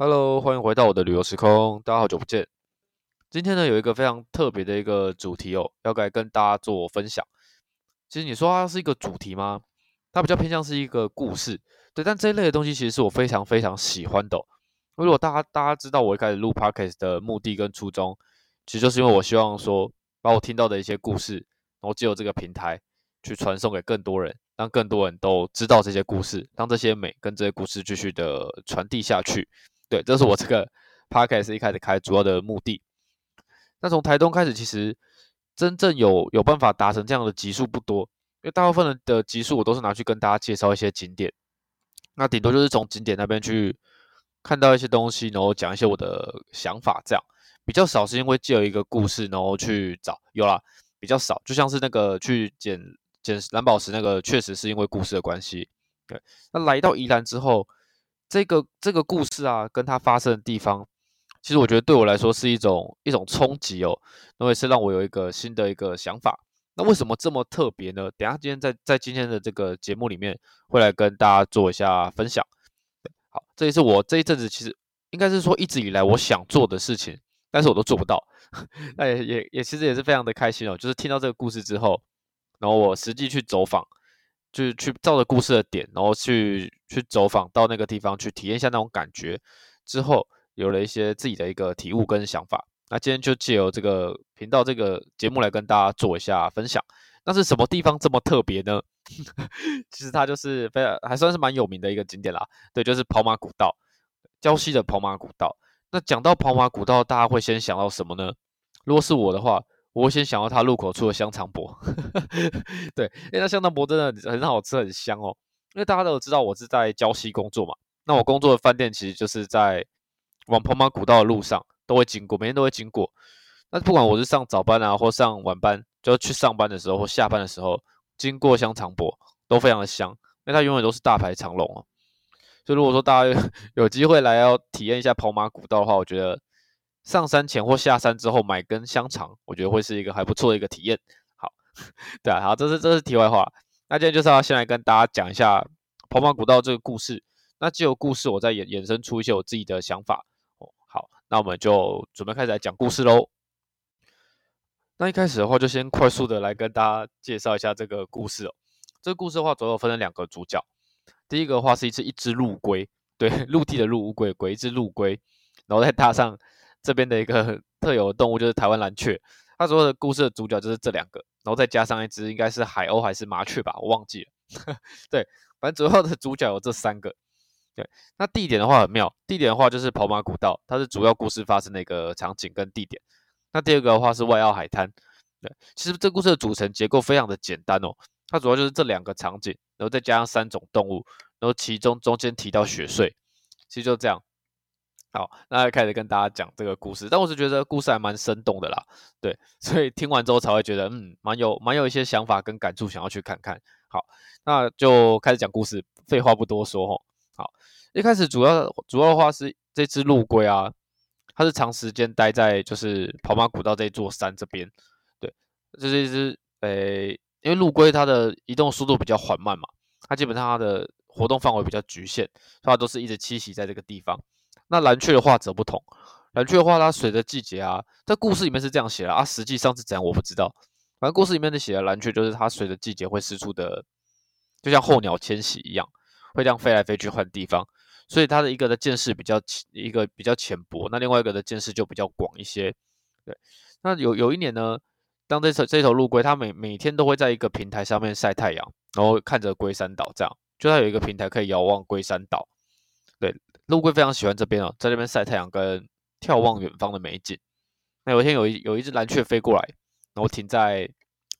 Hello，欢迎回到我的旅游时空，大家好久不见。今天呢，有一个非常特别的一个主题哦，要来跟大家做分享。其实你说它是一个主题吗？它比较偏向是一个故事，对。但这一类的东西，其实是我非常非常喜欢的。如果大家大家知道我一开始录 Podcast 的目的跟初衷，其实就是因为我希望说，把我听到的一些故事，然后借由这个平台去传送给更多人，让更多人都知道这些故事，让这些美跟这些故事继续的传递下去。对，这是我这个 podcast 一开始开主要的目的。那从台东开始，其实真正有有办法达成这样的集数不多，因为大部分的集数我都是拿去跟大家介绍一些景点，那顶多就是从景点那边去看到一些东西，然后讲一些我的想法，这样比较少是因为借有一个故事，然后去找有啦，比较少，就像是那个去捡捡蓝宝石那个，确实是因为故事的关系。对，那来到宜兰之后。这个这个故事啊，跟它发生的地方，其实我觉得对我来说是一种一种冲击哦，因为是让我有一个新的一个想法。那为什么这么特别呢？等下今天在在今天的这个节目里面会来跟大家做一下分享。好，这也是我这一阵子其实应该是说一直以来我想做的事情，但是我都做不到。那也也也其实也是非常的开心哦，就是听到这个故事之后，然后我实际去走访。就是去照着故事的点，然后去去走访到那个地方去体验一下那种感觉，之后有了一些自己的一个体悟跟想法。那今天就借由这个频道这个节目来跟大家做一下分享。那是什么地方这么特别呢？其实它就是非常还算是蛮有名的一个景点啦。对，就是跑马古道，礁溪的跑马古道。那讲到跑马古道，大家会先想到什么呢？如果是我的话。我先想到它入口处的香肠薄，对，因为那香肠薄真的很好吃，很香哦。因为大家都知道我是在礁溪工作嘛，那我工作的饭店其实就是在往跑马古道的路上都会经过，每天都会经过。那不管我是上早班啊，或上晚班，就去上班的时候或下班的时候，经过香肠薄都非常的香，因为它永远都是大排长龙哦。所以如果说大家有 机会来要体验一下跑马古道的话，我觉得。上山前或下山之后买根香肠，我觉得会是一个还不错的一个体验。好，对啊，好，这是这是题外话。那今天就是要先来跟大家讲一下跑马古道这个故事。那既有故事，我再衍衍生出一些我自己的想法。哦，好，那我们就准备开始来讲故事喽。那一开始的话，就先快速的来跟大家介绍一下这个故事哦。这个故事的话，主要分成两个主角。第一个的话是一只一只陆龟，对，陆地的陆乌龟，龟一只陆龟，然后再搭上。这边的一个特有的动物就是台湾蓝雀，它所有的故事的主角就是这两个，然后再加上一只应该是海鸥还是麻雀吧，我忘记了。对，反正主要的主角有这三个。对，那地点的话很妙，地点的话就是跑马古道，它是主要故事发生的一个场景跟地点。那第二个的话是外澳海滩。对，其实这故事的组成结构非常的简单哦，它主要就是这两个场景，然后再加上三种动物，然后其中中间提到雪穗，其实就这样。好，那开始跟大家讲这个故事，但我是觉得故事还蛮生动的啦，对，所以听完之后才会觉得，嗯，蛮有蛮有一些想法跟感触，想要去看看。好，那就开始讲故事，废话不多说吼。好，一开始主要主要的话是这只陆龟啊，它是长时间待在就是跑马古道这座山这边，对，这是一只诶，因为陆龟它的移动速度比较缓慢嘛，它基本上它的活动范围比较局限，它都是一直栖息在这个地方。那蓝雀的话则不同，蓝雀的话，它随着季节啊，在故事里面是这样写的啊，实际上是怎样我不知道。反正故事里面的写的蓝雀就是它随着季节会四处的，就像候鸟迁徙一样，会这样飞来飞去换地方。所以它的一个的见识比较一个比较浅薄，那另外一个的见识就比较广一些。对，那有有一年呢，当这头这头陆龟，它每每天都会在一个平台上面晒太阳，然后看着龟山岛，这样就它有一个平台可以遥望龟山岛。陆龟非常喜欢这边哦，在这边晒太阳跟眺望远方的美景。那有一天有一有一只蓝雀飞过来，然后停在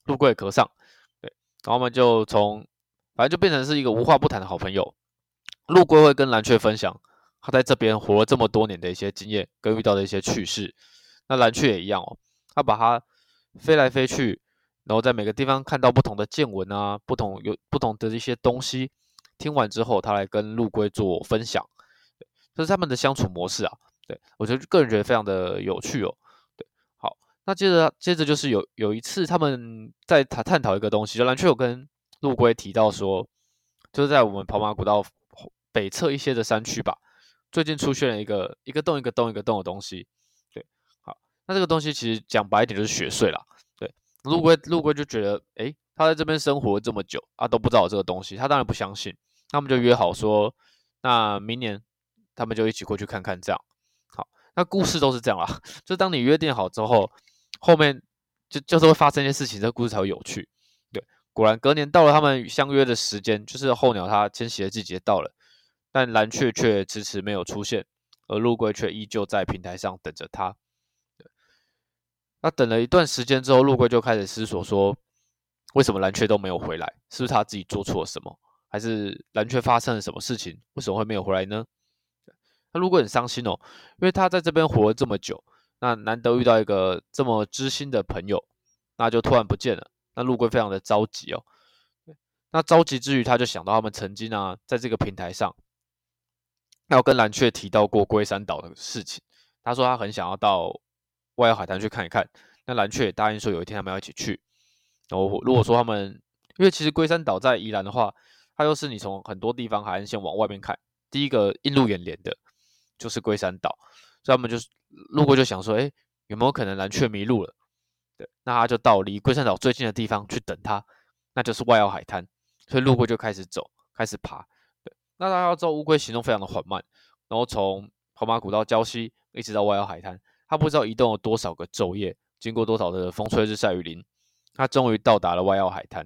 陆龟的壳上，对，然后我们就从反正就变成是一个无话不谈的好朋友。陆龟会跟蓝雀分享他在这边活了这么多年的一些经验跟遇到的一些趣事。那蓝雀也一样哦，他把它飞来飞去，然后在每个地方看到不同的见闻啊，不同有不同的一些东西，听完之后他来跟陆龟做分享。这是他们的相处模式啊，对我觉得个人觉得非常的有趣哦。对，好，那接着接着就是有有一次他们在探探讨一个东西，就蓝雀有跟陆龟提到说，就是在我们跑马古道北侧一些的山区吧，最近出现了一个一个洞一个洞一个洞的东西。对，好，那这个东西其实讲白一点就是雪穗啦。对，陆龟陆龟就觉得，诶，他在这边生活这么久啊，都不知道有这个东西，他当然不相信。他们就约好说，那明年他们就一起过去看看。这样，好，那故事都是这样啦。就当你约定好之后，后面就就是会发生一些事情，这个故事才会有趣。对，果然隔年到了他们相约的时间，就是候鸟它迁徙的季节到了，但蓝雀却迟迟没有出现，而陆龟却依旧在平台上等着它。那等了一段时间之后，陆龟就开始思索说，为什么蓝雀都没有回来？是不是他自己做错了什么？还是蓝雀发生了什么事情？为什么会没有回来呢？他如果很伤心哦，因为他在这边活了这么久，那难得遇到一个这么知心的朋友，那就突然不见了，那陆龟非常的着急哦。那着急之余，他就想到他们曾经啊，在这个平台上，要跟蓝雀提到过龟山岛的事情。他说他很想要到外海滩去看一看。那蓝雀也答应说有一天他们要一起去。然后如果说他们，因为其实龟山岛在宜兰的话，它又是你从很多地方海岸线往外面看，第一个映入眼帘的，就是龟山岛，所以他们就是路过就想说，哎，有没有可能蓝雀迷路了？对，那他就到离龟山岛最近的地方去等他，那就是外澳海滩，所以路过就开始走，开始爬。对，那大家要知道乌龟行动非常的缓慢，然后从跑马古道礁溪一直到外澳海滩，他不知道移动了多少个昼夜，经过多少的风吹日晒雨淋，他终于到达了外澳海滩。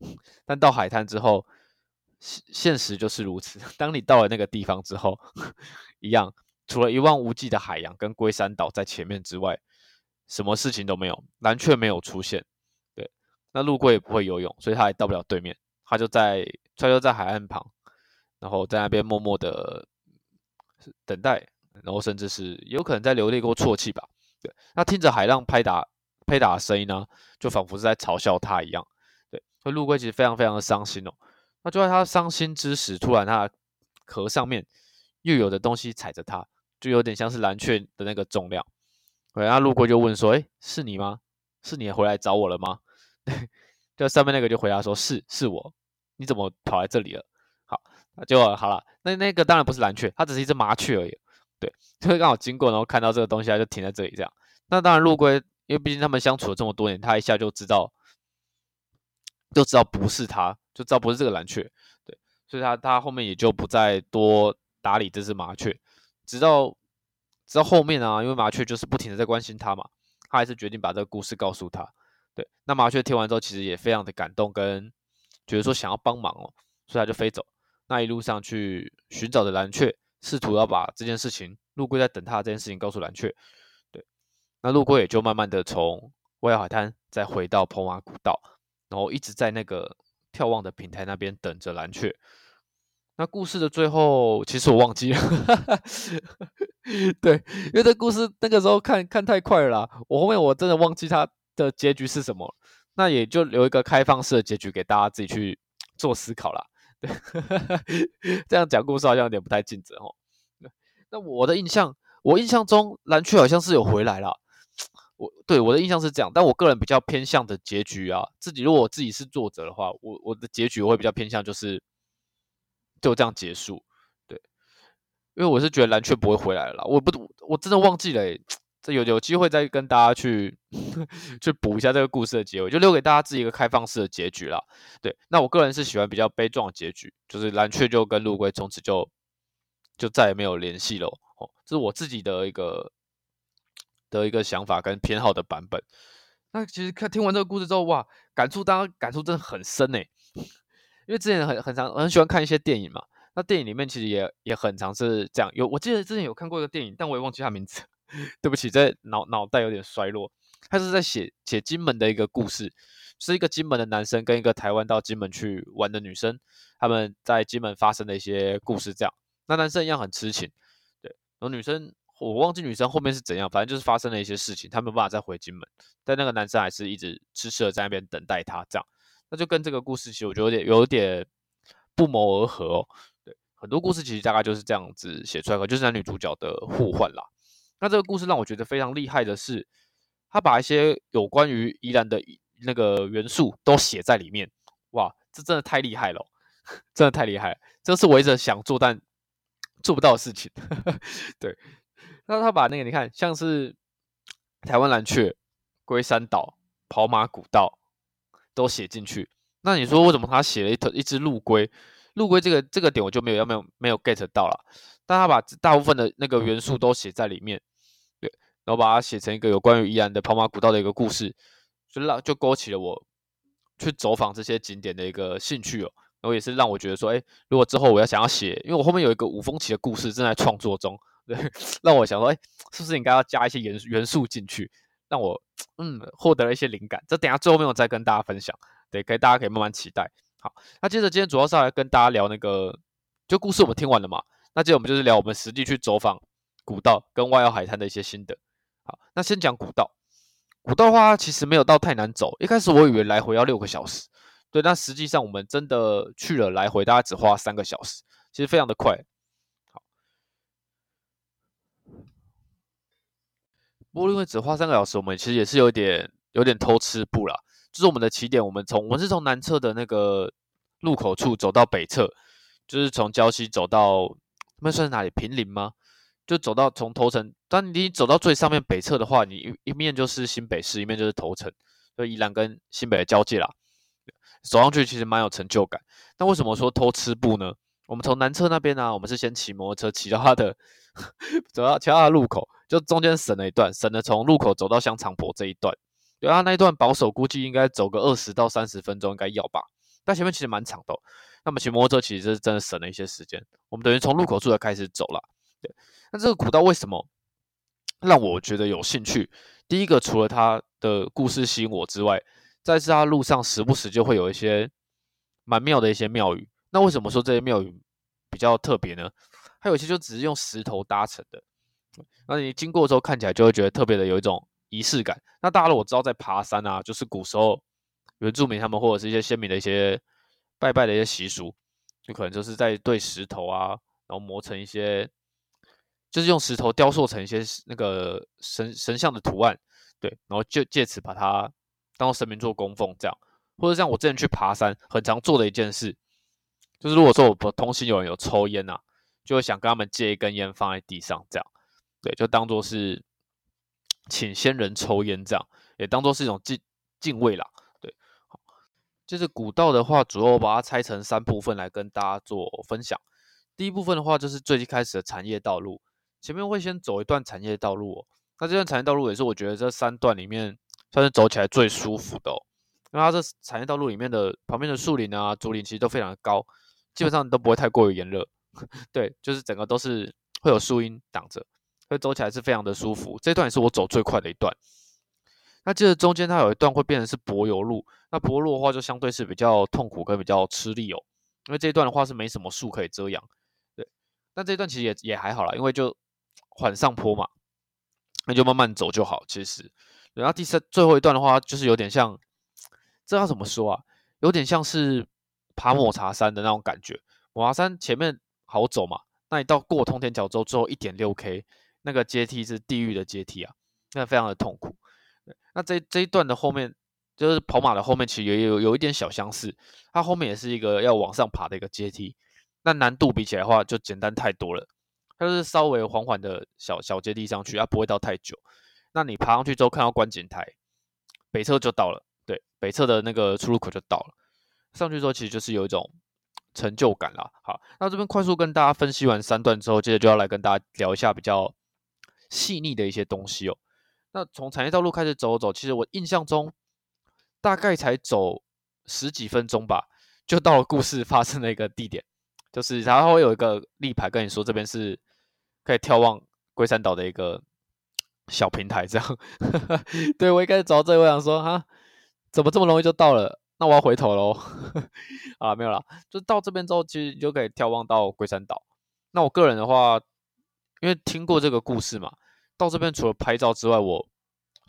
但到海滩之后，现现实就是如此。当你到了那个地方之后，一样，除了一望无际的海洋跟龟山岛在前面之外，什么事情都没有。蓝雀没有出现，对，那陆龟也不会游泳，所以他也到不了对面。他就在，他就在海岸旁，然后在那边默默的等待，然后甚至是有可能在流泪过啜泣吧。对，那听着海浪拍打拍打的声音呢，就仿佛是在嘲笑他一样。对，所以陆龟其实非常非常的伤心哦。那就在他伤心之时，突然他壳上面又有的东西踩着它，就有点像是蓝雀的那个重量。然后路过就问说：“哎，是你吗？是你回来找我了吗？” 就上面那个就回答说：“是，是我。你怎么跑来这里了？”好，就好了。那那个当然不是蓝雀，它只是一只麻雀而已。对，就是刚好经过，然后看到这个东西，它就停在这里这样。那当然，陆龟因为毕竟他们相处了这么多年，他一下就知道，就知道不是他。就知道不是这个蓝雀，对，所以他他后面也就不再多打理这只麻雀，直到直到后面啊，因为麻雀就是不停的在关心他嘛，他还是决定把这个故事告诉他，对，那麻雀听完之后其实也非常的感动，跟觉得说想要帮忙哦，所以他就飞走，那一路上去寻找着蓝雀，试图要把这件事情陆龟在等他这件事情告诉蓝雀，对，那陆龟也就慢慢的从威海滩再回到彭马古道，然后一直在那个。眺望的平台那边等着蓝雀。那故事的最后，其实我忘记了。对，因为这故事那个时候看看太快了，我后面我真的忘记它的结局是什么。那也就留一个开放式的结局给大家自己去做思考啦。对，这样讲故事好像有点不太尽责哦。那我的印象，我印象中蓝雀好像是有回来了。我对我的印象是这样，但我个人比较偏向的结局啊，自己如果我自己是作者的话，我我的结局我会比较偏向就是就这样结束，对，因为我是觉得蓝雀不会回来了，我不我真的忘记了，这有有机会再跟大家去 去补一下这个故事的结尾，就留给大家自己一个开放式的结局啦。对，那我个人是喜欢比较悲壮的结局，就是蓝雀就跟陆龟从此就就再也没有联系了，哦，这是我自己的一个。的一个想法跟偏好的版本，那其实看听完这个故事之后，哇，感触当然感触真的很深呢。因为之前很很常很喜欢看一些电影嘛，那电影里面其实也也很常是这样。有我记得之前有看过一个电影，但我也忘记它名字，对不起，这脑脑袋有点衰落。他是在写写金门的一个故事，是一个金门的男生跟一个台湾到金门去玩的女生，他们在金门发生的一些故事。这样，那男生一样很痴情，对，然后女生。我忘记女生后面是怎样，反正就是发生了一些事情，他没有办法再回金门，但那个男生还是一直痴痴的在那边等待她，这样，那就跟这个故事其实我觉得有点有点不谋而合哦。对，很多故事其实大概就是这样子写出来的，就是男女主角的互换啦。那这个故事让我觉得非常厉害的是，他把一些有关于宜兰的那个元素都写在里面，哇，这真的太厉害了，真的太厉害，这是我一直想做但做不到的事情。对，那他把那个你看，像是台湾蓝雀、龟山岛、跑马古道都写进去。那你说为什么他写了一头一只陆龟？陆龟这个这个点我就没有要没有没有 get 到了。但他把大部分的那个元素都写在里面，对，然后把它写成一个有关于宜兰的跑马古道的一个故事，就让就勾起了我去走访这些景点的一个兴趣哦。然后也是让我觉得说，哎，如果之后我要想要写，因为我后面有一个五峰旗的故事正在创作中，对，让我想说，哎，是不是应该要加一些元元素进去，让我嗯获得了一些灵感。这等下最后面我再跟大家分享，对，可以大家可以慢慢期待。好，那接着今天主要是来跟大家聊那个，就故事我们听完了嘛，那接着我们就是聊我们实际去走访古道跟外澳海滩的一些心得。好，那先讲古道，古道的话其实没有到太难走，一开始我以为来回要六个小时。对，但实际上我们真的去了来回，大概只花三个小时，其实非常的快。不过因为只花三个小时，我们其实也是有点有点偷吃步了。就是我们的起点，我们从我们是从南侧的那个路口处走到北侧，就是从礁溪走到那算是哪里？平林吗？就走到从头城，当你走到最上面北侧的话，你一一面就是新北市，一面就是头城，就宜兰跟新北的交界啦。走上去其实蛮有成就感，那为什么说偷吃步呢？我们从南侧那边呢，我们是先骑摩托车骑到它的，走到其他的路口，就中间省了一段，省了从路口走到香肠坡这一段。对啊，那一段保守估计应该走个二十到三十分钟，应该要吧？但前面其实蛮长的。那么骑摩托车其实是真的省了一些时间。我们等于从路口处就开始走了。对，那这个古道为什么让我觉得有兴趣？第一个，除了它的故事吸引我之外，在是它路上时不时就会有一些蛮妙的一些庙宇。那为什么说这些庙宇比较特别呢？还有一些就只是用石头搭成的，那你经过之后看起来就会觉得特别的有一种仪式感。那大家如果知道在爬山啊，就是古时候原住民他们或者是一些先民的一些拜拜的一些习俗，就可能就是在对石头啊，然后磨成一些，就是用石头雕塑成一些那个神神像的图案，对，然后就借此把它。当神明做供奉这样，或者像我之前去爬山，很常做的一件事，就是如果说我同行有人有抽烟呐，就会想跟他们借一根烟放在地上，这样，对，就当做是请先人抽烟这样，也当做是一种敬敬畏啦，对。好，就是古道的话，主要我把它拆成三部分来跟大家做分享。第一部分的话，就是最近开始的产业道路，前面会先走一段产业道路，哦那这段产业道路也是我觉得这三段里面。算是走起来最舒服的，因为它这产业道路里面的旁边的树林啊、竹林其实都非常的高，基本上都不会太过于炎热。对，就是整个都是会有树荫挡着，所以走起来是非常的舒服。这段也是我走最快的一段。那接着中间它有一段会变成是柏油路，那柏路的话就相对是比较痛苦跟比较吃力哦，因为这一段的话是没什么树可以遮阳。对，但这一段其实也也还好啦，因为就缓上坡嘛，那就慢慢走就好。其实。然后第三最后一段的话，就是有点像，这要怎么说啊？有点像是爬抹茶山的那种感觉。抹茶山前面好走嘛，那你到过通天桥之后，最后一点六 K 那个阶梯是地狱的阶梯啊，那非常的痛苦。那这这一段的后面，就是跑马的后面，其实也有有一点小相似，它后面也是一个要往上爬的一个阶梯，那难度比起来的话，就简单太多了。它是稍微缓缓的小小阶梯上去，它不会到太久。那你爬上去之后，看到观景台，北侧就到了。对，北侧的那个出入口就到了。上去之后，其实就是有一种成就感啦。好，那这边快速跟大家分析完三段之后，接着就要来跟大家聊一下比较细腻的一些东西哦。那从产业道路开始走走，其实我印象中大概才走十几分钟吧，就到了故事发生的一个地点，就是它会有一个立牌跟你说这边是可以眺望龟山岛的一个。小平台这样，对我一开始走到这里，我想说哈，怎么这么容易就到了？那我要回头喽。啊，没有啦，就到这边之后，其实就可以眺望到龟山岛。那我个人的话，因为听过这个故事嘛，到这边除了拍照之外，我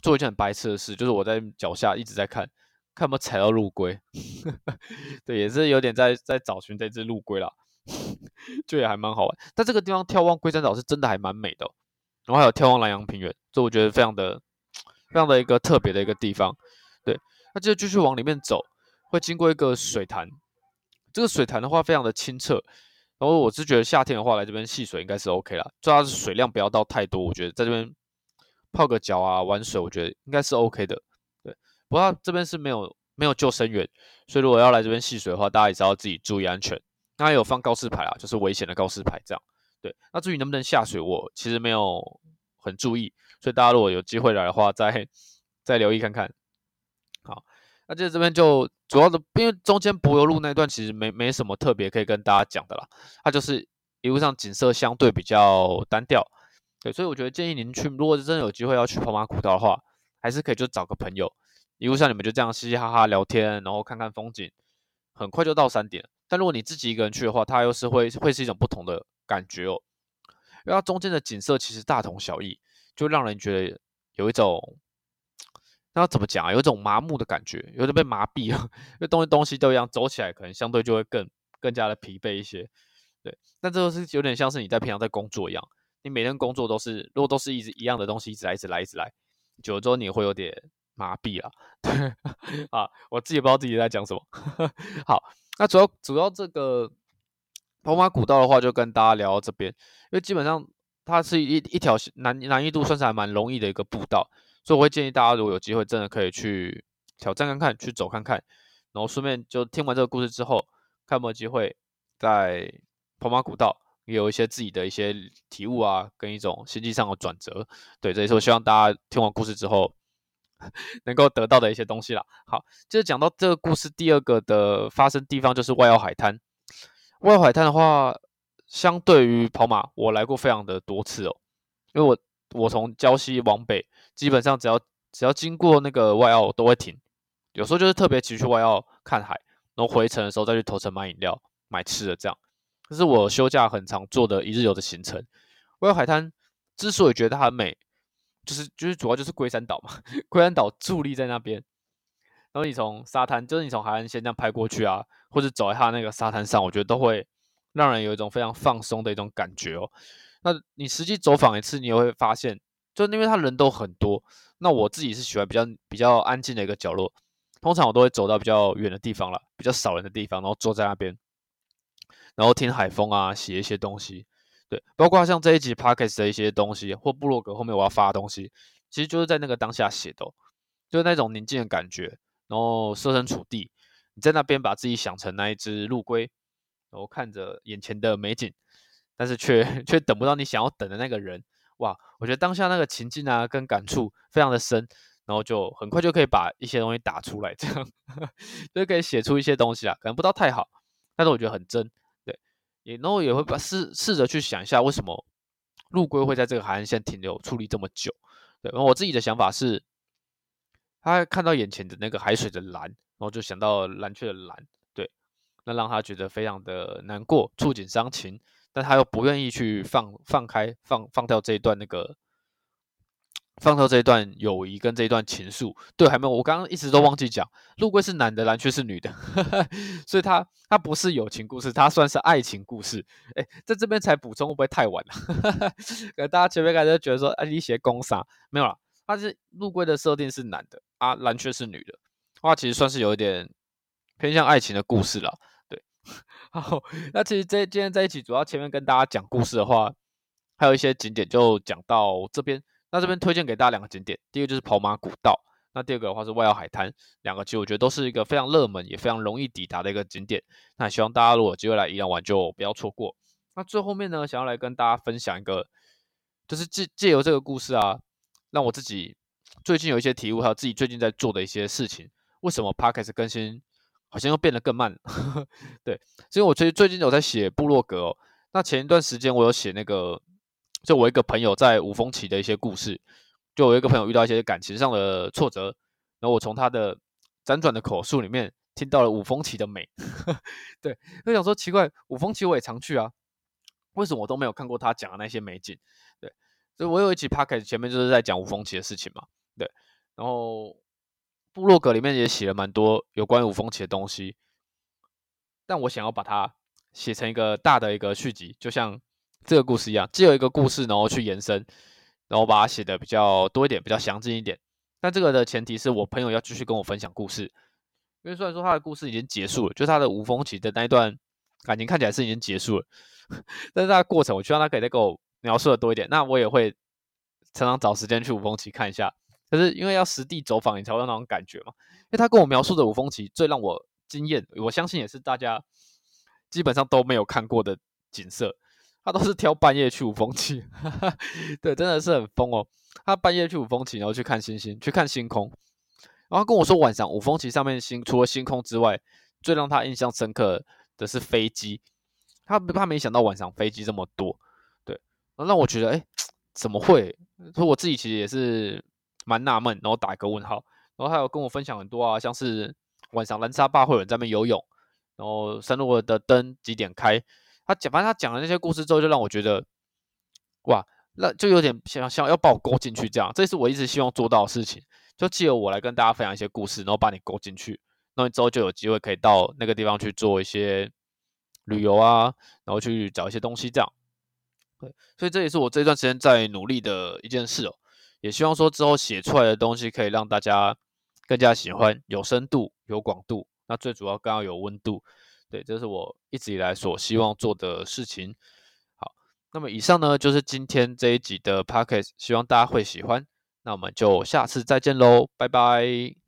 做一件很白痴的事，就是我在脚下一直在看，看有没有踩到陆龟。对，也是有点在在找寻这只陆龟啦，就也还蛮好玩。但这个地方眺望龟山岛是真的还蛮美的。然后还有眺望南洋平原，这我觉得非常的、非常的一个特别的一个地方。对，那接着继续往里面走，会经过一个水潭。这个水潭的话非常的清澈，然后我是觉得夏天的话来这边戏水应该是 OK 啦，主要是水量不要到太多，我觉得在这边泡个脚啊玩水，我觉得应该是 OK 的。对，不过这边是没有没有救生员，所以如果要来这边戏水的话，大家也是要自己注意安全。那有放告示牌啊，就是危险的告示牌这样。对，那至于能不能下水，我其实没有很注意，所以大家如果有机会来的话，再再留意看看。那接着这边就。主要的，因为中间柏油路那段其实没没什么特别可以跟大家讲的啦，它就是一路上景色相对比较单调，对，所以我觉得建议您去，如果是真的有机会要去跑马古道的话，还是可以就找个朋友，一路上你们就这样嘻嘻哈哈聊天，然后看看风景，很快就到山顶。但如果你自己一个人去的话，它又是会会是一种不同的感觉哦，因为它中间的景色其实大同小异，就让人觉得有一种。那怎么讲啊？有一种麻木的感觉，有点被麻痹了。因为东西东西都一样，走起来可能相对就会更更加的疲惫一些。对，但这个是有点像是你在平常在工作一样，你每天工作都是如果都是一直一样的东西，一直来一直来一直来，久了之后你会有点麻痹了。对啊，我自己不知道自己在讲什么。好，那主要主要这个跑马古道的话，就跟大家聊到这边，因为基本上它是一一条难难易度算是还蛮容易的一个步道。所以我会建议大家，如果有机会，真的可以去挑战看看，去走看看，然后顺便就听完这个故事之后，看有没有机会在跑马古道也有一些自己的一些体悟啊，跟一种心境上的转折。对，这也是我希望大家听完故事之后 能够得到的一些东西啦。好，接着讲到这个故事第二个的发生地方就是外澳海滩。外澳海滩的话，相对于跑马，我来过非常的多次哦，因为我我从礁溪往北。基本上只要只要经过那个外澳都会停，有时候就是特别骑去外澳看海，然后回程的时候再去头城买饮料、买吃的这样。这是我休假很常做的一日游的行程。外澳海滩之所以觉得它很美，就是就是主要就是龟山岛嘛，龟山岛伫立在那边，然后你从沙滩，就是你从海岸线这样拍过去啊，或者走在它那个沙滩上，我觉得都会让人有一种非常放松的一种感觉哦。那你实际走访一次，你也会发现。就因为他人都很多，那我自己是喜欢比较比较安静的一个角落，通常我都会走到比较远的地方了，比较少人的地方，然后坐在那边，然后听海风啊，写一些东西，对，包括像这一集 podcast 的一些东西，或部落格后面我要发的东西，其实就是在那个当下写的，就是那种宁静的感觉，然后设身处地，你在那边把自己想成那一只陆龟，然后看着眼前的美景，但是却 却等不到你想要等的那个人。哇，我觉得当下那个情境啊，跟感触非常的深，然后就很快就可以把一些东西打出来，这样 就可以写出一些东西啊，可能不到太好，但是我觉得很真，对，也然后也会把试试着去想一下，为什么陆龟会在这个海岸线停留矗立这么久？对，然后我自己的想法是，他看到眼前的那个海水的蓝，然后就想到蓝雀的蓝，对，那让他觉得非常的难过，触景伤情。但他又不愿意去放放开放放掉这一段那个放掉这一段友谊跟这一段情愫，对，还没有，我刚刚一直都忘记讲，陆龟是男的，蓝雀是女的，所以他他不是友情故事，他算是爱情故事。哎，在这边才补充会不会太晚了？可能大家前面开始觉得说，哎，你写攻杀？没有了，他是陆龟的设定是男的啊，蓝雀是女的，话其实算是有一点偏向爱情的故事了。好，那其实这今天在一起，主要前面跟大家讲故事的话，还有一些景点就讲到这边。那这边推荐给大家两个景点，第一个就是跑马古道，那第二个的话是外澳海滩，两个其实我觉得都是一个非常热门也非常容易抵达的一个景点。那希望大家如果有机会来宜兰玩，就不要错过。那最后面呢，想要来跟大家分享一个，就是借借由这个故事啊，让我自己最近有一些体悟，还有自己最近在做的一些事情。为什么 Podcast 更新？好像又变得更慢，对，所以我最最近有在写部落格哦。那前一段时间我有写那个，就我一个朋友在五峰旗的一些故事，就我一个朋友遇到一些感情上的挫折，然后我从他的辗转的口述里面听到了五峰旗的美，对，就想说奇怪，五峰旗我也常去啊，为什么我都没有看过他讲的那些美景？对，所以我有一期 p o c a s t 前面就是在讲五峰旗的事情嘛，对，然后。部落格里面也写了蛮多有关于五峰旗的东西，但我想要把它写成一个大的一个续集，就像这个故事一样，既有一个故事，然后去延伸，然后把它写的比较多一点，比较详尽一点。但这个的前提是我朋友要继续跟我分享故事，因为虽然说他的故事已经结束了，就是他的五峰旗的那一段感情看起来是已经结束了，但是它的过程，我希望他可以再给我描述的多一点。那我也会常常找时间去五峰旗看一下。可是因为要实地走访，你才会有那种感觉嘛。因为他跟我描述的五峰旗最让我惊艳，我相信也是大家基本上都没有看过的景色。他都是挑半夜去五峰旗，对，真的是很疯哦。他半夜去五峰旗，然后去看星星，去看星空。然后跟我说，晚上五峰旗上面星，除了星空之外，最让他印象深刻的是飞机。他他没想到晚上飞机这么多，对，让我觉得，哎，怎么会？说我自己其实也是。蛮纳闷，然后打一个问号，然后还有跟我分享很多啊，像是晚上蓝沙坝会有人在那边游泳，然后山路的灯几点开，他讲，反正他讲了那些故事之后，就让我觉得，哇，那就有点想想要把我勾进去，这样，这是我一直希望做到的事情，就借由我来跟大家分享一些故事，然后把你勾进去，那你之后就有机会可以到那个地方去做一些旅游啊，然后去找一些东西，这样，对，所以这也是我这段时间在努力的一件事哦。也希望说之后写出来的东西可以让大家更加喜欢，有深度、有广度，那最主要更要有温度。对，这是我一直以来所希望做的事情。好，那么以上呢就是今天这一集的 p o c k e t 希望大家会喜欢。那我们就下次再见喽，拜拜。